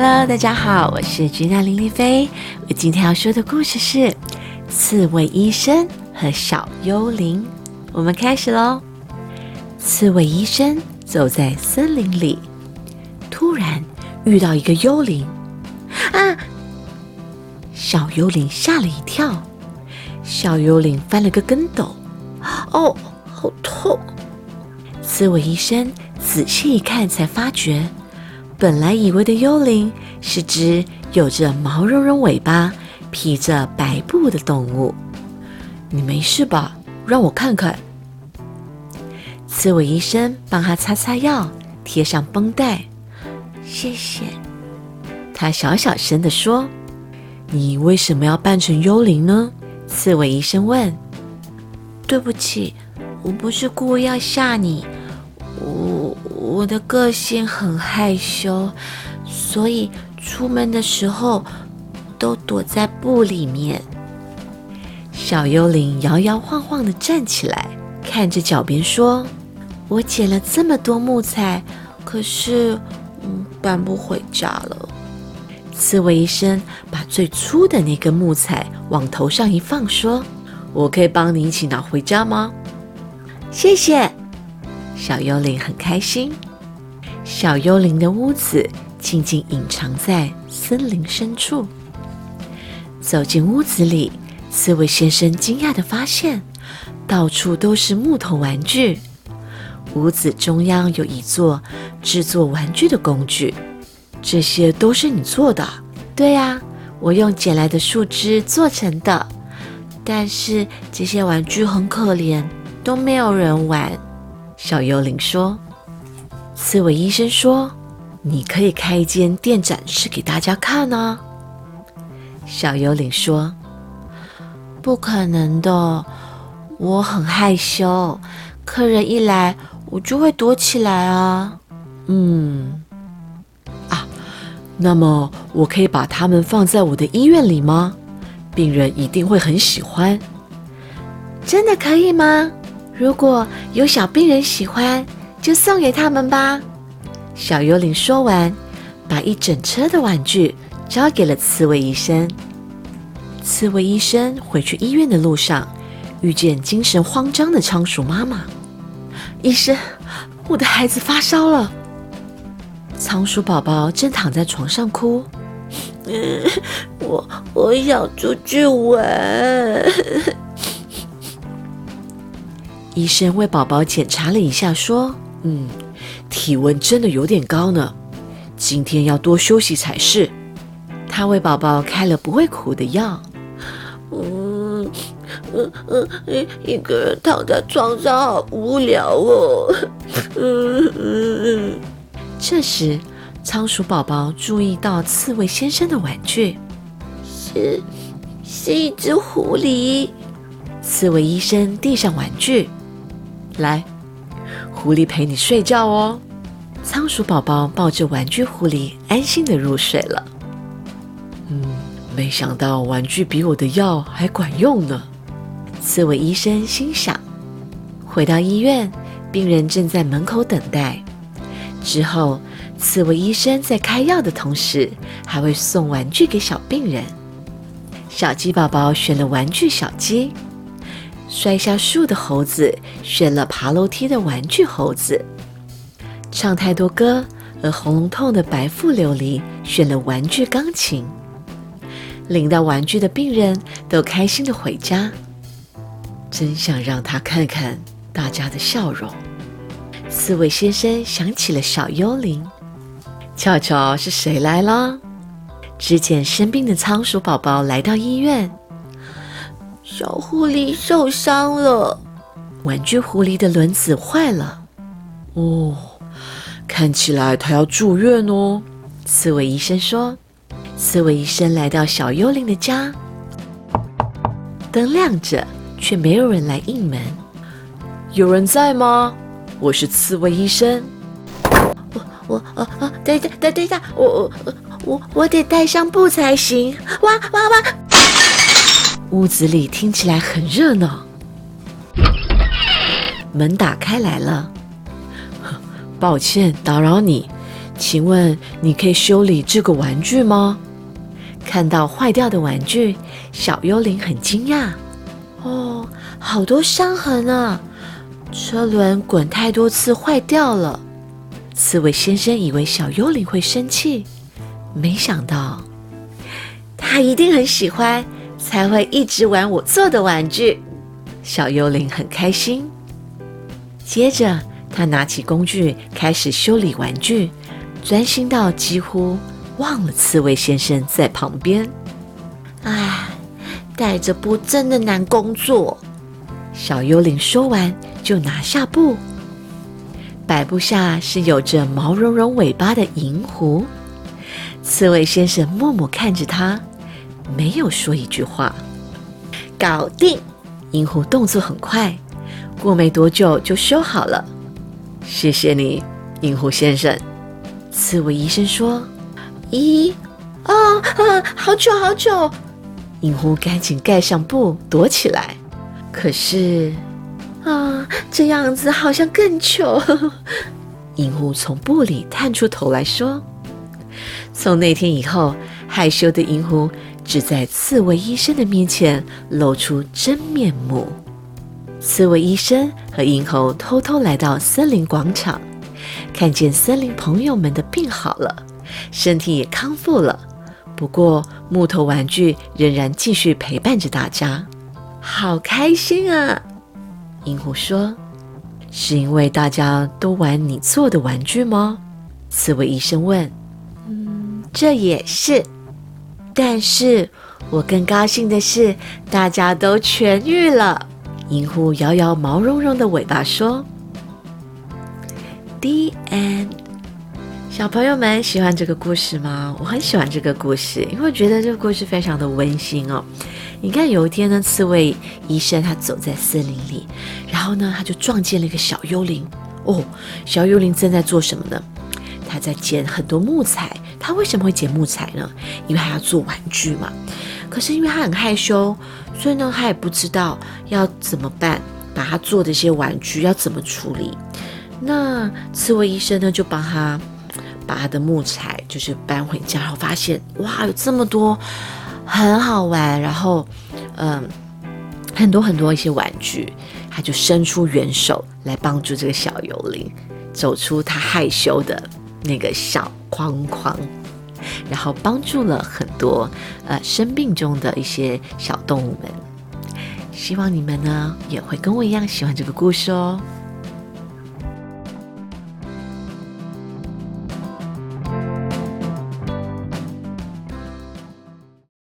Hello，大家好，我是君娜林丽菲。我今天要说的故事是《刺猬医生和小幽灵》。我们开始喽。刺猬医生走在森林里，突然遇到一个幽灵。啊！小幽灵吓了一跳，小幽灵翻了个跟斗。哦，好痛！刺猬医生仔细一看，才发觉。本来以为的幽灵是只有着毛茸茸尾巴、披着白布的动物。你没事吧？让我看看。刺猬医生帮他擦擦药，贴上绷带。谢谢。他小小声地说：“你为什么要扮成幽灵呢？”刺猬医生问。“对不起，我不是故意要吓你。”我的个性很害羞，所以出门的时候都躲在布里面。小幽灵摇摇晃晃地站起来，看着脚边说：“我捡了这么多木材，可是嗯搬不回家了。”刺猬医生把最粗的那根木材往头上一放，说：“我可以帮你一起拿回家吗？”谢谢。小幽灵很开心。小幽灵的屋子静静隐藏在森林深处。走进屋子里，刺猬先生惊讶地发现，到处都是木头玩具。屋子中央有一座制作玩具的工具，这些都是你做的？对呀，我用捡来的树枝做成的。但是这些玩具很可怜，都没有人玩。小幽灵说：“刺猬医生说，你可以开一间店展示给大家看呢。”小幽灵说：“不可能的，我很害羞，客人一来我就会躲起来啊。”嗯，啊，那么我可以把它们放在我的医院里吗？病人一定会很喜欢。真的可以吗？如果有小病人喜欢，就送给他们吧。小幽灵说完，把一整车的玩具交给了刺猬医生。刺猬医生回去医院的路上，遇见精神慌张的仓鼠妈妈。医生，我的孩子发烧了。仓鼠宝宝正躺在床上哭。嗯，我我想出去玩。医生为宝宝检查了一下，说：“嗯，体温真的有点高呢，今天要多休息才是。”他为宝宝开了不会苦的药。嗯嗯嗯，一个人躺在床上好无聊哦。嗯嗯嗯。这时，仓鼠宝宝注意到刺猬先生的玩具，是是一只狐狸。刺猬医生递上玩具。来，狐狸陪你睡觉哦。仓鼠宝宝抱着玩具狐狸，安心的入睡了。嗯，没想到玩具比我的药还管用呢。刺猬医生心想。回到医院，病人正在门口等待。之后，刺猬医生在开药的同时，还会送玩具给小病人。小鸡宝宝选了玩具小鸡。摔下树的猴子选了爬楼梯的玩具猴子，唱太多歌而喉咙痛的白富琉璃选了玩具钢琴，领到玩具的病人都开心的回家。真想让他看看大家的笑容。刺猬先生想起了小幽灵，瞧瞧是谁来了？之前生病的仓鼠宝宝来到医院。小狐狸受伤了，玩具狐狸的轮子坏了。哦，看起来它要住院哦。刺猬医生说。刺猬医生来到小幽灵的家，灯亮着，却没有人来应门。有人在吗？我是刺猬医生。我我啊啊，等等等等一下，我我我我得带上布才行。哇哇哇！屋子里听起来很热闹，门打开来了。抱歉打扰你，请问你可以修理这个玩具吗？”看到坏掉的玩具，小幽灵很惊讶。哦，好多伤痕啊！车轮滚太多次坏掉了。刺猬先生以为小幽灵会生气，没想到他一定很喜欢，才会一直玩我做的玩具。小幽灵很开心。接着，他拿起工具开始修理玩具，专心到几乎忘了刺猬先生在旁边。唉。带着布真的难工作。小幽灵说完，就拿下布。摆布下是有着毛茸茸尾巴的银狐。刺猬先生默默看着他，没有说一句话。搞定！银狐动作很快，过没多久就修好了。谢谢你，银狐先生。刺猬医生说：“咦，啊啊，好久好久。”银狐赶紧盖上布躲起来，可是啊，这样子好像更糗。银狐从布里探出头来说：“从那天以后，害羞的银狐只在刺猬医生的面前露出真面目。”刺猬医生和银猴偷偷来到森林广场，看见森林朋友们的病好了，身体也康复了。不过，木头玩具仍然继续陪伴着大家，好开心啊！银狐说：“是因为大家都玩你做的玩具吗？”刺猬医生问。“嗯，这也是。但是我更高兴的是，大家都痊愈了。”银狐摇摇毛茸茸的尾巴说：“The end。”小朋友们喜欢这个故事吗？我很喜欢这个故事，因为觉得这个故事非常的温馨哦。你看，有一天呢，刺猬医生他走在森林里，然后呢，他就撞见了一个小幽灵。哦，小幽灵正在做什么呢？他在捡很多木材。他为什么会捡木材呢？因为他要做玩具嘛。可是因为他很害羞，所以呢，他也不知道要怎么办，把他做的一些玩具要怎么处理。那刺猬医生呢，就帮他。把他的木材就是搬回家，然后发现哇，有这么多很好玩，然后嗯，很多很多一些玩具，他就伸出援手来帮助这个小幽灵走出他害羞的那个小框框，然后帮助了很多呃生病中的一些小动物们。希望你们呢也会跟我一样喜欢这个故事哦。